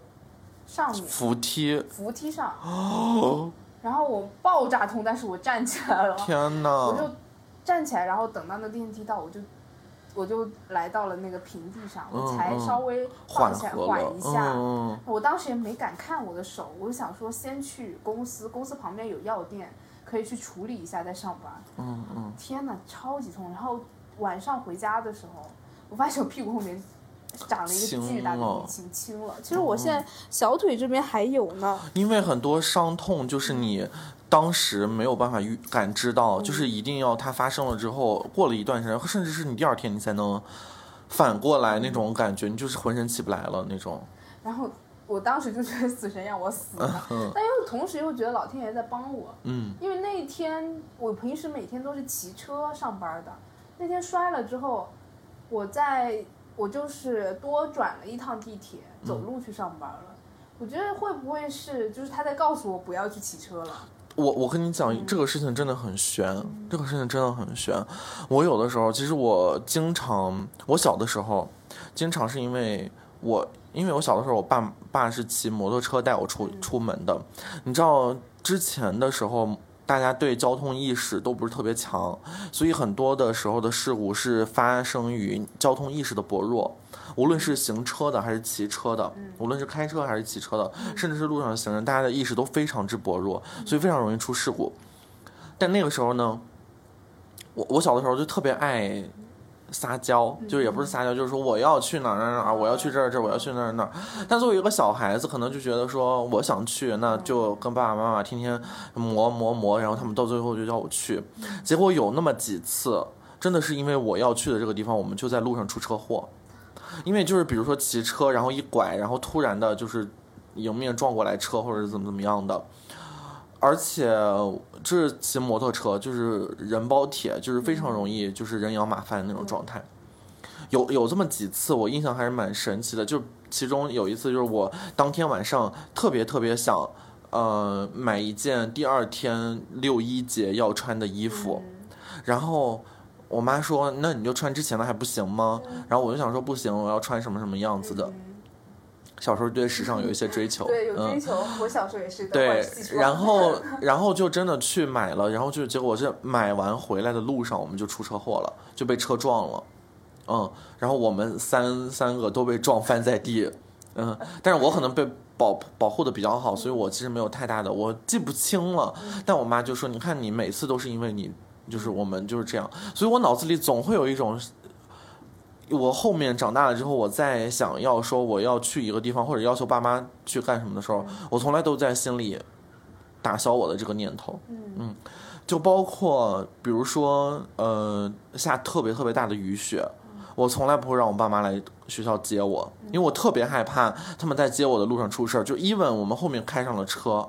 上面扶梯。扶梯上，哦，然后我爆炸痛，但是我站起来了，天我就！站起来，然后等到那电梯到，我就我就来到了那个平地上，我才稍微缓放下，缓一下。嗯我当时也没敢看我的手，我就想说先去公司，公司旁边有药店，可以去处理一下再上班。嗯嗯，天呐，超级痛！然后晚上回家的时候，我发现我屁股后面长了一个巨大的了淤青，青了。其实我现在小腿这边还有呢。因为很多伤痛就是你当时没有办法预感知到，就是一定要它发生了之后，过了一段时间，甚至是你第二天你才能反过来那种感觉，你就是浑身起不来了那种。然后我当时就觉得死神让我死了，但又同时又觉得老天爷在帮我。嗯因为那一天我平时每天都是骑车上班的，那天摔了之后，我在我就是多转了一趟地铁，走路去上班了。我觉得会不会是就是他在告诉我不要去骑车了？我我跟你讲，这个事情真的很悬，这个事情真的很悬。我有的时候，其实我经常，我小的时候，经常是因为我，因为我小的时候，我爸爸是骑摩托车带我出出门的。你知道之前的时候，大家对交通意识都不是特别强，所以很多的时候的事故是发生于交通意识的薄弱。无论是行车的还是骑车的，无论是开车还是骑车的，甚至是路上的行人，大家的意识都非常之薄弱，所以非常容易出事故。但那个时候呢，我我小的时候就特别爱撒娇，就是也不是撒娇，就是说我要去哪儿哪儿哪儿，我要去这儿这儿，我要去那儿那儿。但作为一个小孩子，可能就觉得说我想去，那就跟爸爸妈妈天天磨磨磨，然后他们到最后就叫我去。结果有那么几次，真的是因为我要去的这个地方，我们就在路上出车祸。因为就是比如说骑车，然后一拐，然后突然的就是迎面撞过来车，或者怎么怎么样的，而且这是骑摩托车，就是人包铁，就是非常容易就是人仰马翻的那种状态。有有这么几次，我印象还是蛮神奇的，就其中有一次就是我当天晚上特别特别想，呃，买一件第二天六一节要穿的衣服，然后。我妈说：“那你就穿之前的还不行吗？”然后我就想说：“不行，我要穿什么什么样子的。”小时候对时尚有一些追求，对，有追嗯，求。我小时候也是。对然后 然后就真的去买了，然后就结果是买完回来的路上我们就出车祸了，就被车撞了，嗯，然后我们三三个都被撞翻在地，嗯，但是我可能被保保护的比较好，所以我其实没有太大的，我记不清了，但我妈就说，你看你每次都是因为你。就是我们就是这样，所以我脑子里总会有一种，我后面长大了之后，我再想要说我要去一个地方或者要求爸妈去干什么的时候，我从来都在心里打消我的这个念头。嗯就包括比如说，呃，下特别特别大的雨雪，我从来不会让我爸妈来学校接我，因为我特别害怕他们在接我的路上出事儿。就 even 我们后面开上了车，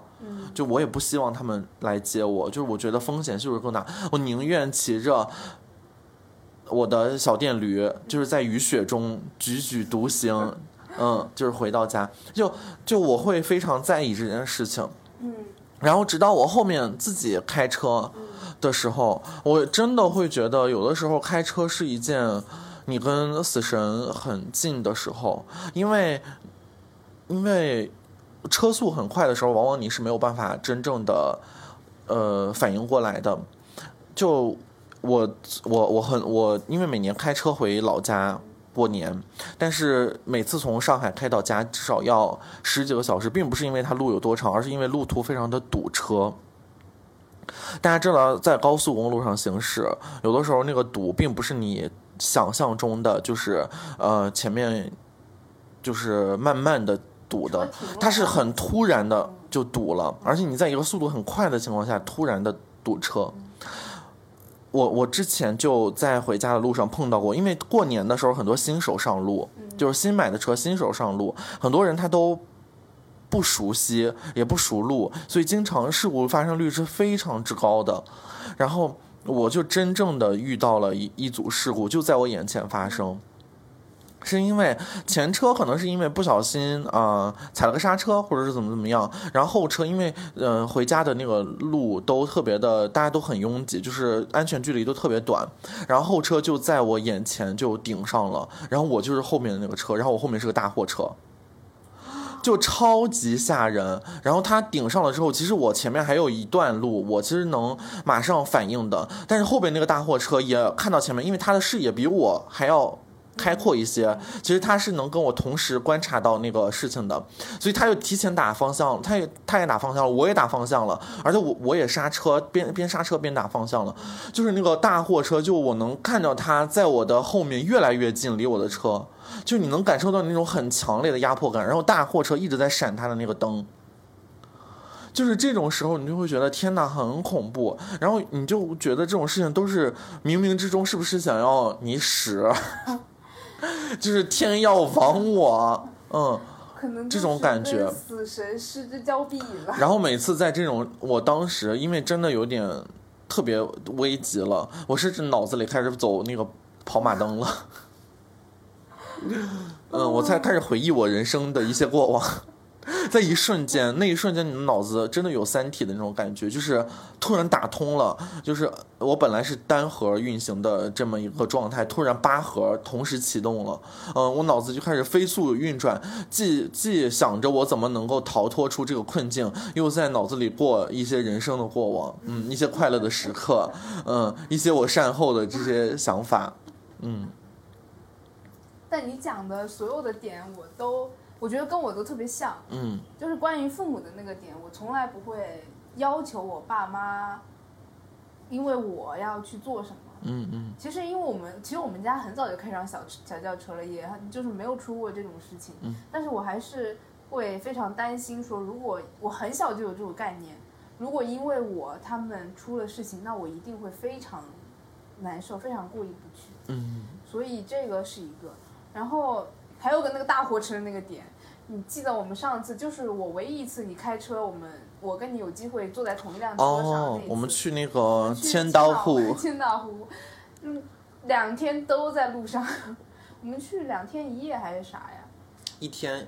就我也不希望他们来接我，就是我觉得风险系数更大，我宁愿骑着我的小电驴，就是在雨雪中踽踽独行，嗯，就是回到家，就就我会非常在意这件事情。嗯然后直到我后面自己开车的时候，我真的会觉得有的时候开车是一件你跟死神很近的时候，因为因为车速很快的时候，往往你是没有办法真正的呃反应过来的。就我我我很我因为每年开车回老家。过年，但是每次从上海开到家至少要十几个小时，并不是因为它路有多长，而是因为路途非常的堵车。大家知道，在高速公路上行驶，有的时候那个堵并不是你想象中的，就是呃前面就是慢慢的堵的它是很突然的就堵了，而且你在一个速度很快的情况下突然的堵车。我我之前就在回家的路上碰到过，因为过年的时候很多新手上路，就是新买的车新手上路，很多人他都不熟悉，也不熟路，所以经常事故发生率是非常之高的。然后我就真正的遇到了一一组事故，就在我眼前发生。是因为前车可能是因为不小心啊、踩了个刹车，或者是怎么怎么样，然后后车因为呃回家的那个路都特别的，大家都很拥挤，就是安全距离都特别短，然后后车就在我眼前就顶上了，然后我就是后面的那个车，然后我后面是个大货车，就超级吓人。然后他顶上了之后，其实我前面还有一段路，我其实能马上反应的，但是后边那个大货车也看到前面，因为他的视野比我还要。开阔一些，其实他是能跟我同时观察到那个事情的，所以他就提前打方向，他也他也打方向了，我也打方向了，而且我我也刹车，边边刹车边打方向了，就是那个大货车，就我能看到他在我的后面越来越近，离我的车，就你能感受到那种很强烈的压迫感，然后大货车一直在闪他的那个灯。就是这种时候，你就会觉得天哪，很恐怖。然后你就觉得这种事情都是冥冥之中，是不是想要你死？就是天要亡我，嗯，可能这种感觉，死神失之交臂了。然后每次在这种，我当时因为真的有点特别危急了，我甚至脑子里开始走那个跑马灯了，嗯，我才开始回忆我人生的一些过往。在一瞬间，那一瞬间，你的脑子真的有三体的那种感觉，就是突然打通了。就是我本来是单核运行的这么一个状态，突然八核同时启动了。嗯，我脑子就开始飞速运转，既既想着我怎么能够逃脱出这个困境，又在脑子里过一些人生的过往，嗯，一些快乐的时刻，嗯，一些我善后的这些想法，嗯。但你讲的所有的点，我都。我觉得跟我都特别像，嗯，就是关于父母的那个点，我从来不会要求我爸妈，因为我要去做什么，嗯嗯。其实因为我们，其实我们家很早就开上小小轿车了，也就是没有出过这种事情，嗯。但是我还是会非常担心，说如果我很小就有这种概念，如果因为我他们出了事情，那我一定会非常难受，非常过意不去，嗯。所以这个是一个，然后。还有个那个大货车的那个点，你记得我们上次就是我唯一一次你开车，我们我跟你有机会坐在同一辆车上哦，我们去那个千岛湖，千岛湖，嗯，两天都在路上，我们去两天一夜还是啥呀？一天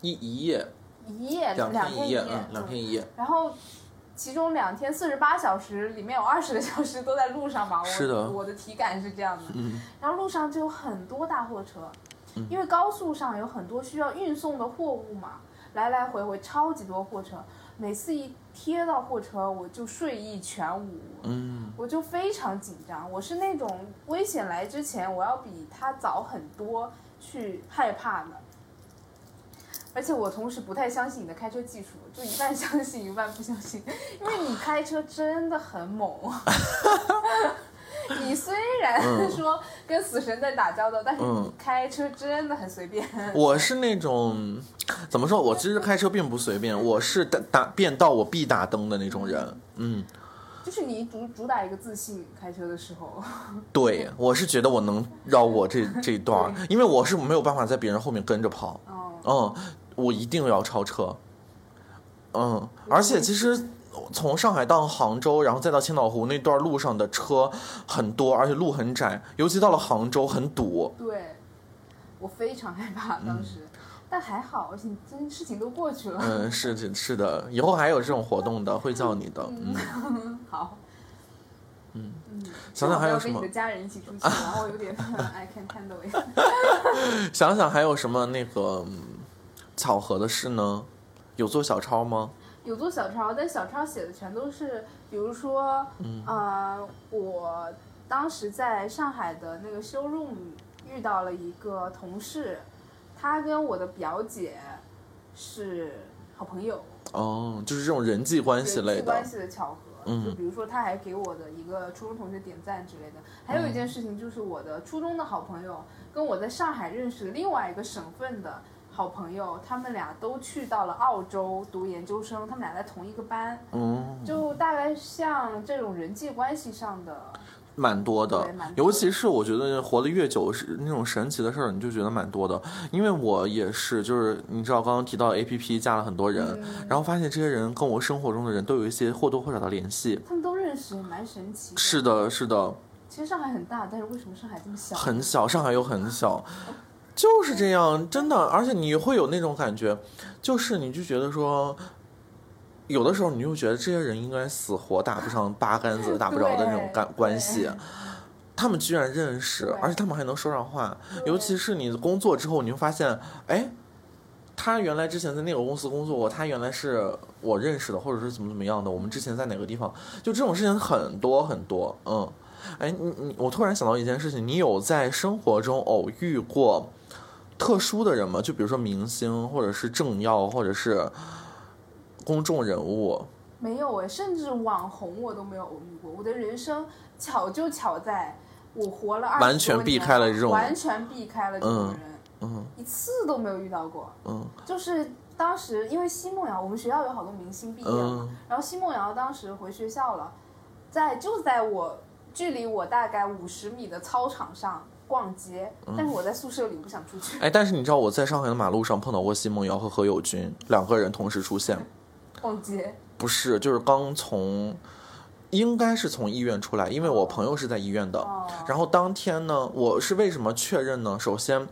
一一夜，一夜两天一夜，嗯，两天一夜。然后其中两天四十八小时里面有二十个小时都在路上吧？是的，我的体感是这样的。嗯，然后路上就有很多大货车。因为高速上有很多需要运送的货物嘛，来来回回超级多货车，每次一贴到货车我就睡意全无，嗯，我就非常紧张。我是那种危险来之前我要比他早很多去害怕的，而且我同时不太相信你的开车技术，就一半相信一半不相信，因为你开车真的很猛。你虽然 说跟死神在打交道，但是你开车真的很随便。我是那种怎么说？我其实开车并不随便，我是打打变道我必打灯的那种人。嗯，就是你主主打一个自信，开车的时候。对，我是觉得我能绕过这这一段，因为我是没有办法在别人后面跟着跑。嗯，我一定要超车。嗯，而且其实。从上海到杭州，然后再到千岛湖那段路上的车很多，而且路很窄，尤其到了杭州很堵。对，我非常害怕当时，但还好，而且事情都过去了。嗯，是是是的，以后还有这种活动的，会叫你的。嗯，好。嗯嗯，想想还有什么？跟你的家人一起出去，然后有点 I can't handle it。想想还有什么那个巧合的事呢？有做小抄吗？有做小抄，但小抄写的全都是，比如说，嗯，我当时在上海的那个 showroom 遇到了一个同事，他跟我的表姐是好朋友。哦，就是这种人际关系类的。关系的巧合。嗯。就比如说，他还给我的一个初中同学点赞之类的。还有一件事情就是，我的初中的好朋友跟我在上海认识另外一个省份的。好朋友，他们俩都去到了澳洲读研究生，他们俩在同一个班，嗯，就大概像这种人际关系上的，蛮多的，尤其是我觉得活得越久是那种神奇的事儿，你就觉得蛮多的。因为我也是，就是你知道刚刚提到 A P P 加了很多人，然后发现这些人跟我生活中的人都有一些或多或少的联系，他们都认识，蛮神奇。是的，是的。其实上海很大，但是为什么上海这么小？很小，上海又很小。就是这样，真的，而且你会有那种感觉，就是你就觉得说，有的时候你就觉得这些人应该死活打不上八竿子 打不着的那种关关系，他们居然认识，而且他们还能说上话，尤其是你工作之后，你会发现，哎，他原来之前在那个公司工作过，他原来是我认识的，或者是怎么怎么样的。我们之前在哪个地方？就这种事情很多很多。嗯，哎，你你，我突然想到一件事情，你有在生活中偶遇过特殊的人嘛？就比如说明星，或者是政要，或者是公众人物？没有哎，甚至网红我都没有偶遇过。我的人生巧就巧在，我活了二完全避开了这种，完全避开了这种人，嗯，一次都没有遇到过。嗯，就是当时因为奚梦瑶，我们学校有好多明星毕业嗯，然后奚梦瑶当时回学校了，在就在我距离我大概五十米的操场上逛街，但是我在宿舍里不想出去。哎，但是你知道我在上海的马路上碰到过奚梦瑶和何猷君两个人同时出现，逛街。不是，就是刚从，应该是从医院出来，因为我朋友是在医院的。然后当天呢，我是为什么确认呢？首先，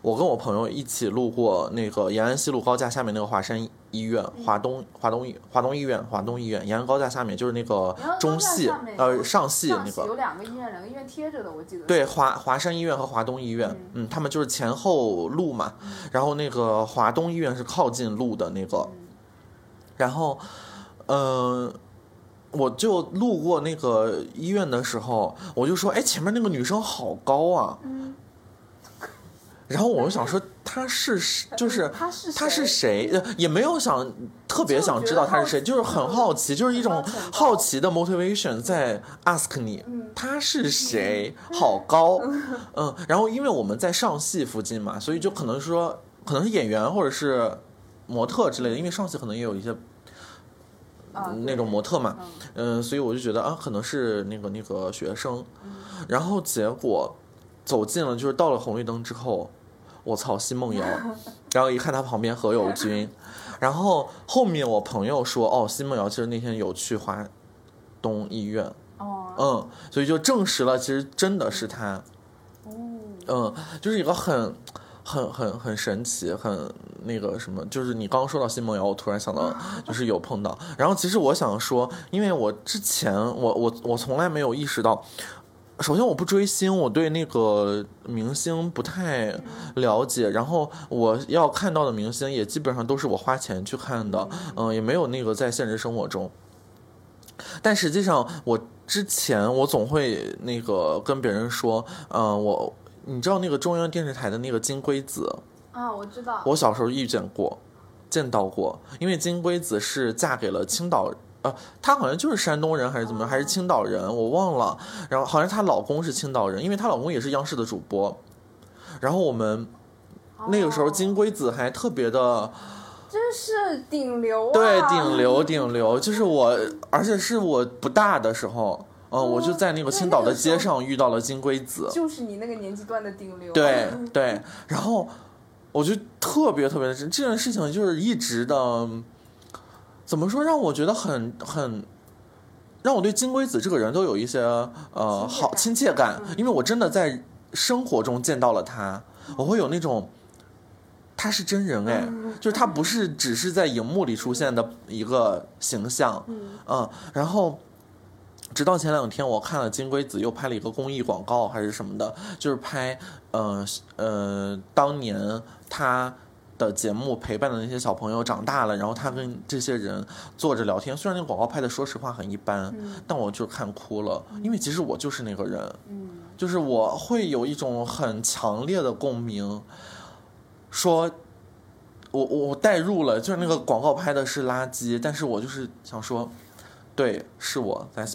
我跟我朋友一起路过那个延安西路高架下面那个华山医院、华东华东医华东医院、华东医院延安高架下面就是那个中戏呃上戏那个有两个医院，两个医院贴着的，我记得。对华华山医院和华东医院，嗯，他们就是前后路嘛。然后那个华东医院是靠近路的那个，然后。嗯，我就路过那个医院的时候，我就说：“哎，前面那个女生好高啊！”嗯。然后我就想说，他是就是 他是他是谁？也没有想特别想知道他是谁，就是很好奇，就是一种好奇。的 motivation 在 ask 你，他是谁？好高，嗯。然后因为我们在上戏附近嘛，所以就可能说可能是演员或者是模特之类的，因为上戏可能也有一些。那种模特嘛，嗯，所以我就觉得啊，可能是那个那个学生，然后结果走近了，就是到了红绿灯之后，我操，奚梦瑶，然后一看他旁边何猷君，然后后面我朋友说，哦，奚梦瑶其实那天有去华东医院，哦，嗯，所以就证实了，其实真的是他，哦，嗯，就是一个很。很很很神奇，很那个什么，就是你刚刚说到奚梦瑶，我突然想到，就是有碰到。然后其实我想说，因为我之前我我我从来没有意识到，首先我不追星，我对那个明星不太了解。然后我要看到的明星也基本上都是我花钱去看的，嗯，也没有那个在现实生活中。但实际上，我之前我总会那个跟别人说，嗯，我。你知道那个中央电视台的那个金龟子啊？我知道。我小时候遇见过，见到过。因为金龟子是嫁给了青岛，呃，她好像就是山东人还是怎么，还是青岛人，我忘了。然后好像她老公是青岛人，因为她老公也是央视的主播。然后我们那个时候金龟子还特别的，真是顶流啊！对，顶流顶流，就是我，而且是我不大的时候。嗯，我就在那个青岛的街上遇到了金龟子，就是你那个年纪段的顶流。对 对，然后我就特别特别的这件事情，就是一直的，怎么说让我觉得很很，让我对金龟子这个人都有一些呃好亲切感，因为我真的在生活中见到了他，我会有那种他是真人哎，就是他不是只是在荧幕里出现的一个形象，嗯，然后。直到前两天，我看了金龟子又拍了一个公益广告还是什么的，就是拍，呃呃，当年他的节目陪伴的那些小朋友长大了，然后他跟这些人坐着聊天。虽然那个广告拍的说实话很一般，但我就看哭了，因为其实我就是那个人，就是我会有一种很强烈的共鸣，说，我我代入了，就是那个广告拍的是垃圾，但是我就是想说。对，是我，That's，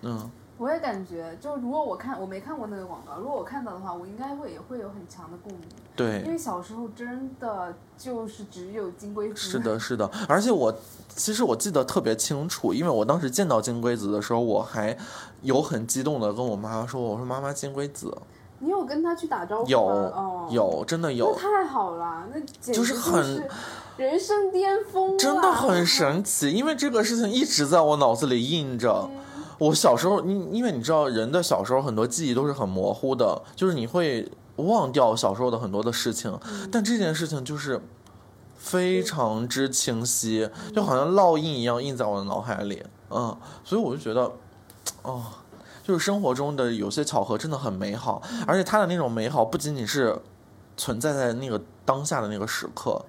嗯，我也感觉，就如果我看我没看过那个广告，如果我看到的话，我应该会也会有很强的共鸣。对，因为小时候真的就是只有金龟子。是的，是的，而且我其实我记得特别清楚，因为我当时见到金龟子的时候，我还有很激动的跟我妈说：“我说妈妈，金龟子。”你有跟他去打招呼吗？有，有，真的有。那太好了，那简直就是很。人生巅峰，真的很神奇，因为这个事情一直在我脑子里印着。我小时候，因因为你知道，人的小时候很多记忆都是很模糊的，就是你会忘掉小时候的很多的事情，但这件事情就是非常之清晰，就好像烙印一样印在我的脑海里。嗯，所以我就觉得，哦，就是生活中的有些巧合真的很美好，而且它的那种美好不仅仅是存在在那个当下的那个时刻。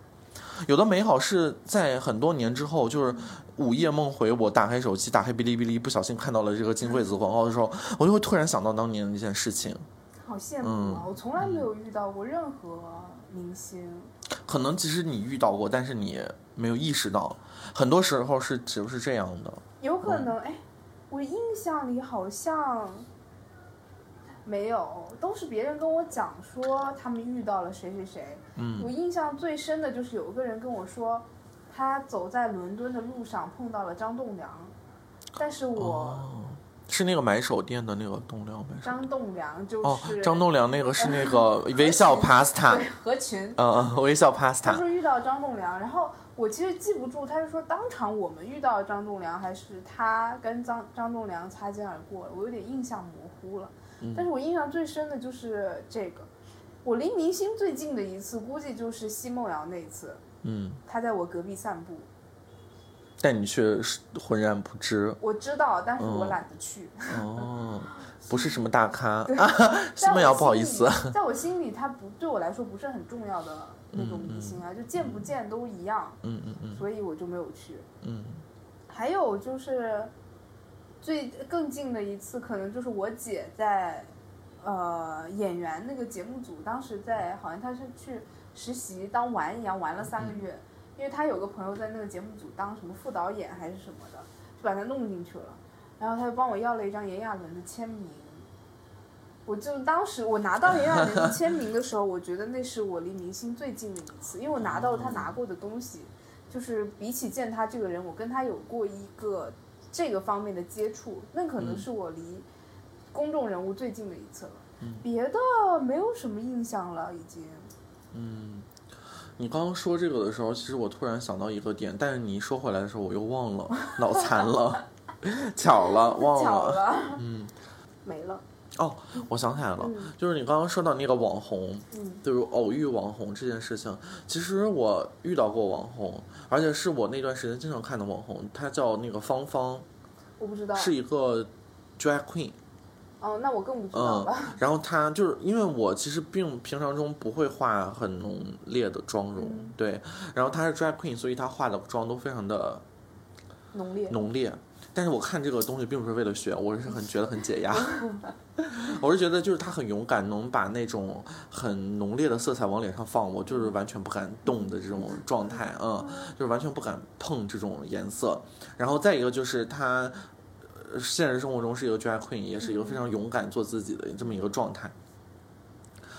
有的美好是在很多年之后，就是午夜梦回，我打开手机，打开哔哩哔哩，不小心看到了这个金惠子广告的时候，我就会突然想到当年的那件事情。好羡慕啊！我从来没有遇到过任何明星。可能其实你遇到过，但是你没有意识到，很多时候是就是这样的。有可能，哎，我印象里好像没有，都是别人跟我讲说他们遇到了谁谁谁。嗯，我印象最深的就是有个人跟我说，他走在伦敦的路上碰到了张栋梁，但是我。是那个买手店的那个栋梁买手。张栋梁就是哦，张栋梁那个是那个 微笑 Pasta 合群。嗯嗯，微笑 Pasta。他说遇到张栋梁，然后我其实记不住，他是说当场我们遇到张栋梁，还是他跟张张栋梁擦肩而过，我有点印象模糊了。但是我印象最深的就是这个，我离明星最近的一次，估计就是奚梦瑶那一次。嗯。他在我隔壁散步。但你却浑然不知。我知道，但是我懒得去。哦，不是什么大咖啊，奚梦瑶不好意思。在我心里，他不对我来说不是很重要的那种明星啊，就见不见都一样。嗯嗯嗯。所以我就没有去。嗯。还有就是，最更近的一次，可能就是我姐在，呃，演员那个节目组，当时在好像她是去实习当玩一样，玩了三个月。因为她有个朋友在那个节目组当什么副导演还是什么的，就把她弄进去了，然后她就帮我要了一张炎亚纶的签名。我就当时我拿到炎亚纶的 签名的时候，我觉得那是我离明星最近的一次，因为我拿到了他拿过的东西，就是比起见他这个人，我跟他有过一个这个方面的接触，那可能是我离公众人物最近的一次了。别的没有什么印象了，已经。嗯。你刚刚说这个的时候，其实我突然想到一个点，但是你一说回来的时候，我又忘了，脑残了，巧了，忘了，嗯，没了。哦，我想起来了，就是你刚刚说到那个网红，嗯，就是偶遇网红这件事情，其实我遇到过网红，而且是我那段时间经常看的网红，她叫那个芳芳，我不知道，是一个 drag queen。哦，那我更不知道了。然后她就是因为我其实并平常中不会化很浓烈的妆容，对。然后她是 drag queen，所以她化的妆都非常的浓烈。浓烈。但是我看这个东西并不是为了学，我是很觉得很解压。我是觉得就是他很勇敢，能把那种很浓烈的色彩往脸上放，我就是完全不敢动的这种状态，嗯，就是完全不敢碰这种颜色。然后再一个就是他。现实生活中是一个 drag queen，也是一个非常勇敢做自己的这么一个状态。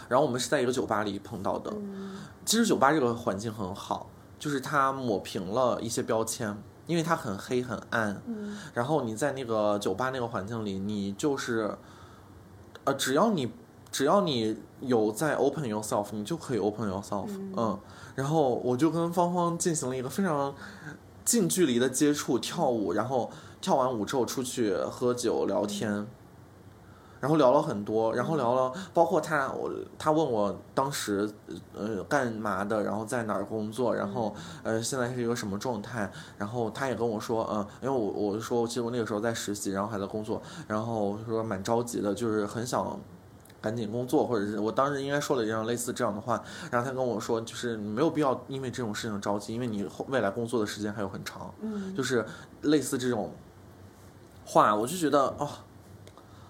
然后我们是在一个酒吧里碰到的。其实酒吧这个环境很好，就是它抹平了一些标签，因为它很黑很暗。然后你在那个酒吧那个环境里，你就是，呃，只要你只要你有在 open yourself，你就可以 open yourself。嗯。然后我就跟芳芳进行了一个非常近距离的接触，跳舞，然后。跳完舞之后出去喝酒聊天，然后聊了很多，然后聊了包括他我他问我当时呃干嘛的，然后在哪儿工作，然后呃现在是一个什么状态，然后他也跟我说嗯，因为我我就说其实我那个时候在实习，然后还在工作，然后说蛮着急的，就是很想赶紧工作，或者是我当时应该说了一样类似这样的话，然后他跟我说就是没有必要因为这种事情着急，因为你未来工作的时间还有很长，嗯，就是类似这种。话我就觉得哦，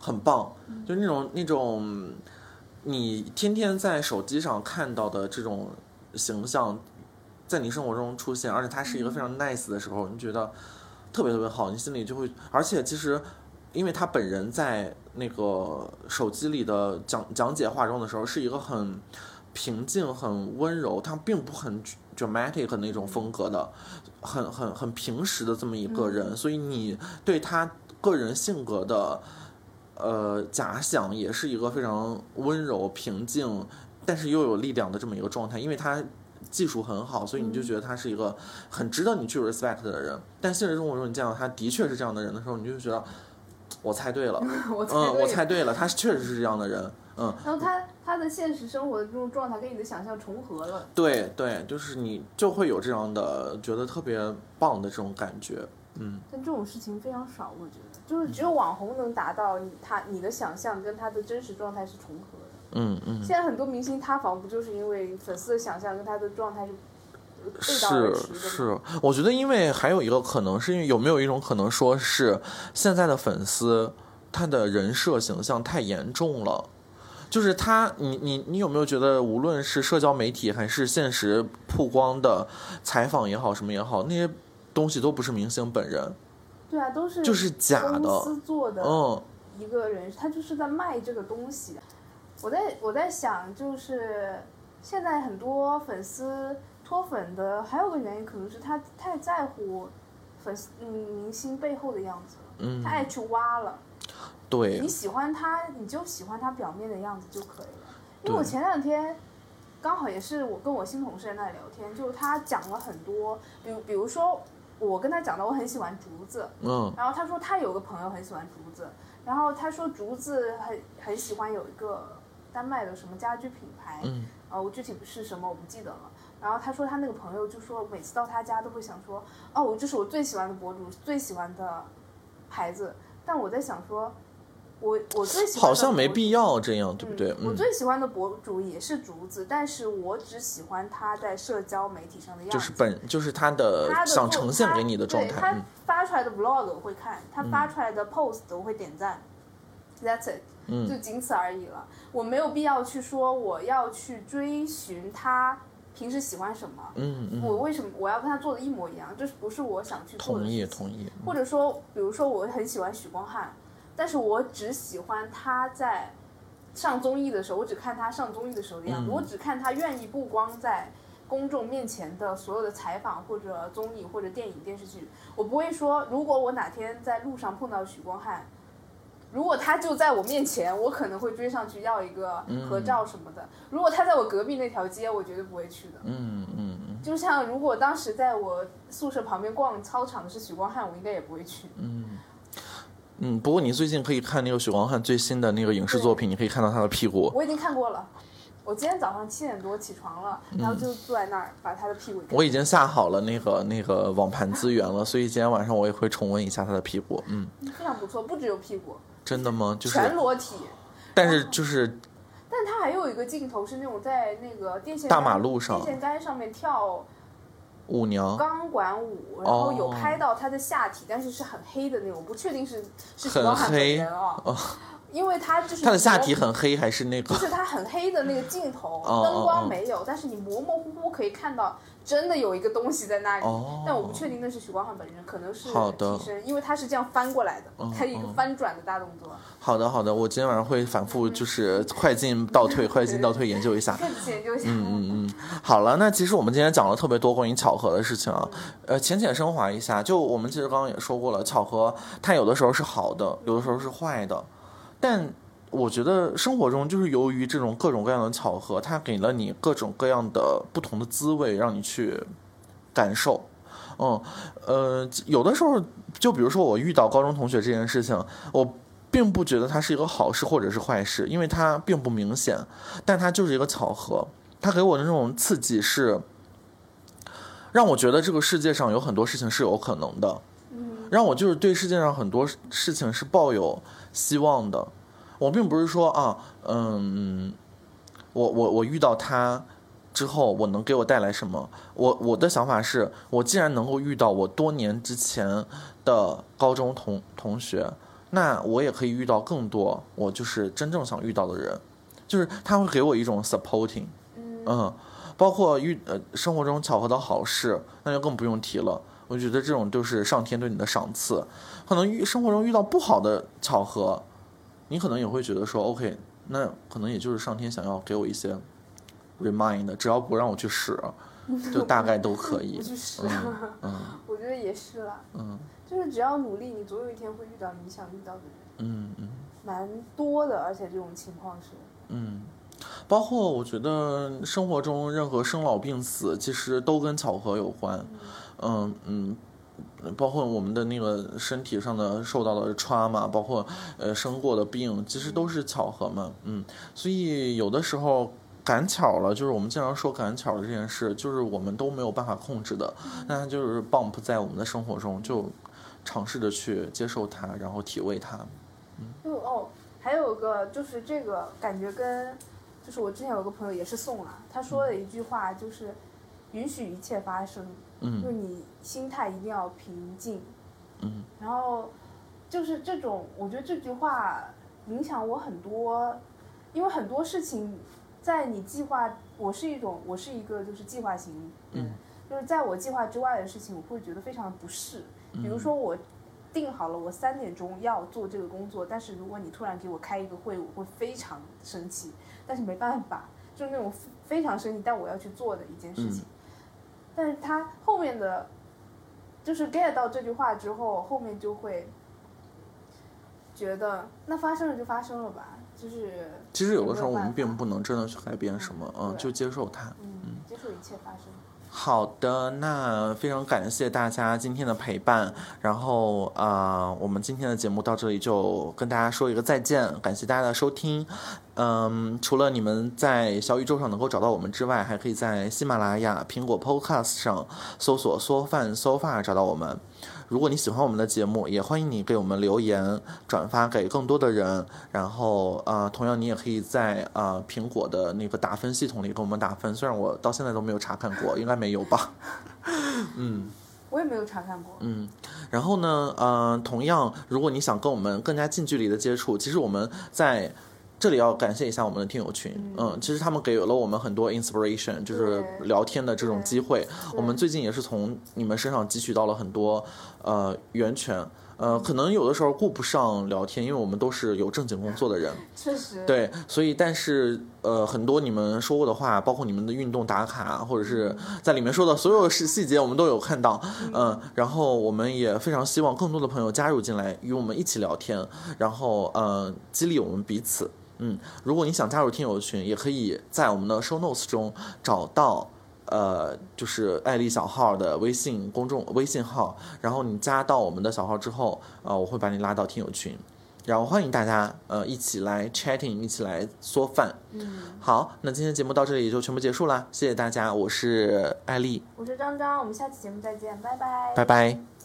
很棒，就那种那种，你天天在手机上看到的这种形象，在你生活中出现，而且他是一个非常 nice 的时候，你觉得特别特别好，你心里就会，而且其实，因为他本人在那个手机里的讲讲解化妆的时候，是一个很平静、很温柔，他并不很 dramatic 那种风格的，很很很平实的这么一个人，所以你对他。个人性格的，呃，假想也是一个非常温柔、平静，但是又有力量的这么一个状态。因为他技术很好，所以你就觉得他是一个很值得你去 respect 的人。但现实生活中你见到他的确是这样的人的时候，你就觉得我猜对了，嗯，我猜对了，他确实是这样的人，嗯。然后他他的现实生活的这种状态跟你的想象重合了。对对，就是你就会有这样的觉得特别棒的这种感觉。嗯，但这种事情非常少，我觉得，就是只有网红能达到你他你的想象跟他的真实状态是重合的。嗯嗯。现在很多明星塌房，不就是因为粉丝的想象跟他的状态是。是是，我觉得因为还有一个可能，是因为有没有一种可能说是现在的粉丝他的人设形象太严重了。就是他，你你你有没有觉得，无论是社交媒体还是现实曝光的采访也好，什么也好，那些东西都不是明星本人，对啊，都是就是假的，公司做的，嗯，一个人他就是在卖这个东西。我在我在想，就是现在很多粉丝脱粉的，还有个原因可能是他太在乎粉丝嗯明星背后的样子，嗯，他爱去挖了。对，你喜欢他，你就喜欢他表面的样子就可以了。因为我前两天刚好也是我跟我新同事在那里聊天，就是他讲了很多，比如比如说我跟他讲的我很喜欢竹子，嗯，然后他说他有个朋友很喜欢竹子，然后他说竹子很很喜欢有一个丹麦的什么家居品牌，嗯，呃，我具体是什么我不记得了。然后他说他那个朋友就说每次到他家都会想说，哦，我这是我最喜欢的博主，最喜欢的牌子。但我在想说。我我最喜欢好像没必要这样，对不对？我最喜欢的博主也是竹子，但是我只喜欢他在社交媒体上的样子，就是本就是他的想呈现给你的状态。他发出来的 vlog 我会看，他发出来的 post 我会点赞，That's it，就仅此而已了。我没有必要去说我要去追寻他平时喜欢什么，嗯嗯，我为什么我要跟他做的一模一样？这是不是我想去做的？同意同意。或者说，比如说我很喜欢许光汉。但是我只喜欢他在上综艺的时候，我只看他上综艺的时候的样子，我只看他愿意曝光在公众面前的所有的采访或者综艺或者电影电视剧。我不会说，如果我哪天在路上碰到许光汉，如果他就在我面前，我可能会追上去要一个合照什么的。如果他在我隔壁那条街，我绝对不会去的。嗯嗯嗯。就像如果当时在我宿舍旁边逛操场的是许光汉，我应该也不会去。嗯。嗯，不过你最近可以看那个许光汉最新的那个影视作品，你可以看到他的屁股。我已经看过了，我今天早上七点多起床了，然后就坐在那儿把他的屁股。我已经下好了那个那个网盘资源了，所以今天晚上我也会重温一下他的屁股。嗯，非常不错，不只有屁股。真的吗？就是全裸体。但是就是，但他还有一个镜头是那种在那个电线大马路上电线杆上面跳。舞娘钢管舞，然后有拍到她的下体，但是是很黑的那种，不确定是是许光汉本人啊，因为他就是他的下体很黑还是那个，就是他很黑的那个镜头，灯光没有，但是你模模糊糊可以看到。真的有一个东西在那里，但我不确定那是许光汉本人，可能是替身，因为他是这样翻过来的，他一个翻转的大动作。好的，好的，我今天晚上会反复就是快进倒退，快进倒退研究一下。研究一下。嗯嗯嗯，好了，那其实我们今天讲了特别多关于巧合的事情啊，呃，浅浅升华一下，就我们其实刚刚也说过了，巧合它有的时候是好的，有的时候是坏的，但。我觉得生活中就是由于这种各种各样的巧合，它给了你各种各样的不同的滋味，让你去感受。嗯，呃，有的时候，就比如说我遇到高中同学这件事情，我并不觉得它是一个好事或者是坏事，因为它并不明显，但它就是一个巧合。它给我的那种刺激是，让我觉得这个世界上有很多事情是有可能的，让我就是对世界上很多事情是抱有希望的。我并不是说啊，嗯，我我我遇到他之后，我能给我带来什么？我我的想法是，我既然能够遇到我多年之前的高中同同学，那我也可以遇到更多我就是真正想遇到的人，就是他会给我一种 supporting，嗯，包括遇呃生活中巧合的好事，那就更不用提了。我觉得这种就是上天对你的赏赐。可能遇生活中遇到不好的巧合。你可能也会觉得说，OK，那可能也就是上天想要给我一些 remind，只要不让我去使，就大概都可以。不去使，嗯，我觉得也是啦。嗯，就是只要努力，你总有一天会遇到你想遇到的人。嗯嗯。蛮多的，而且这种情况是。嗯，包括我觉得生活中任何生老病死，其实都跟巧合有关。嗯嗯。包括我们的那个身体上的受到的 trauma，包括呃生过的病，其实都是巧合嘛，嗯，所以有的时候赶巧了，就是我们经常说赶巧的这件事，就是我们都没有办法控制的，那它就是 bump 在我们的生活中，就尝试着去接受它，然后体味它，嗯。哦，还有个就是这个感觉跟，就是我之前有个朋友也是送了，他说的一句话就是。允许一切发生，嗯就是你心态一定要平静，嗯，然后就是这种，我觉得这句话影响我很多，因为很多事情在你计划，我是一种，我是一个就是计划型人，嗯就是在我计划之外的事情，我会觉得非常的不适。比如说我定好了我三点钟要做这个工作，但是如果你突然给我开一个会，我会非常生气，但是没办法，就是那种非常生气，但我要去做的一件事情。但是他后面的，就是 get 到这句话之后，后面就会觉得那发生了就发生了吧，就是其实有的时候我们并不能真的去改变什么，嗯，就接受它。嗯，接受一切发生。好的，那非常感谢大家今天的陪伴，然后啊、我们今天的节目到这里就跟大家说一个再见，感谢大家的收听。嗯，除了你们在小宇宙上能够找到我们之外，还可以在喜马拉雅、苹果 Podcast 上搜索“说饭 so 饭找到我们。如果你喜欢我们的节目，也欢迎你给我们留言，转发给更多的人。然后呃，同样你也可以在呃苹果的那个打分系统里给我们打分，虽然我到现在都没有查看过，应该没有吧？嗯。我也没有查看过。嗯，然后呢，呃，同样，如果你想跟我们更加近距离的接触，其实我们在这里要感谢一下我们的听友群，嗯，其实他们给了我们很多 inspiration，就是聊天的这种机会。我们最近也是从你们身上汲取到了很多呃源泉。呃，可能有的时候顾不上聊天，因为我们都是有正经工作的人，确实。。对，所以但是呃，很多你们说过的话，包括你们的运动打卡，或者是在里面说的所有细细节，我们都有看到，嗯、然后我们也非常希望更多的朋友加入进来，与我们一起聊天，然后呃，激励我们彼此。嗯，如果你想加入听友群，也可以在我们的 show notes 中找到。呃，就是艾丽小号的微信公众微信号，然后你加到我们的小号之后，呃，我会把你拉到听友群，然后欢迎大家呃一起来 chatting，一起来嗦饭。嗯，好，那今天节目到这里就全部结束啦，谢谢大家，我是艾丽，我是张张，我们下期节目再见，拜拜。拜拜。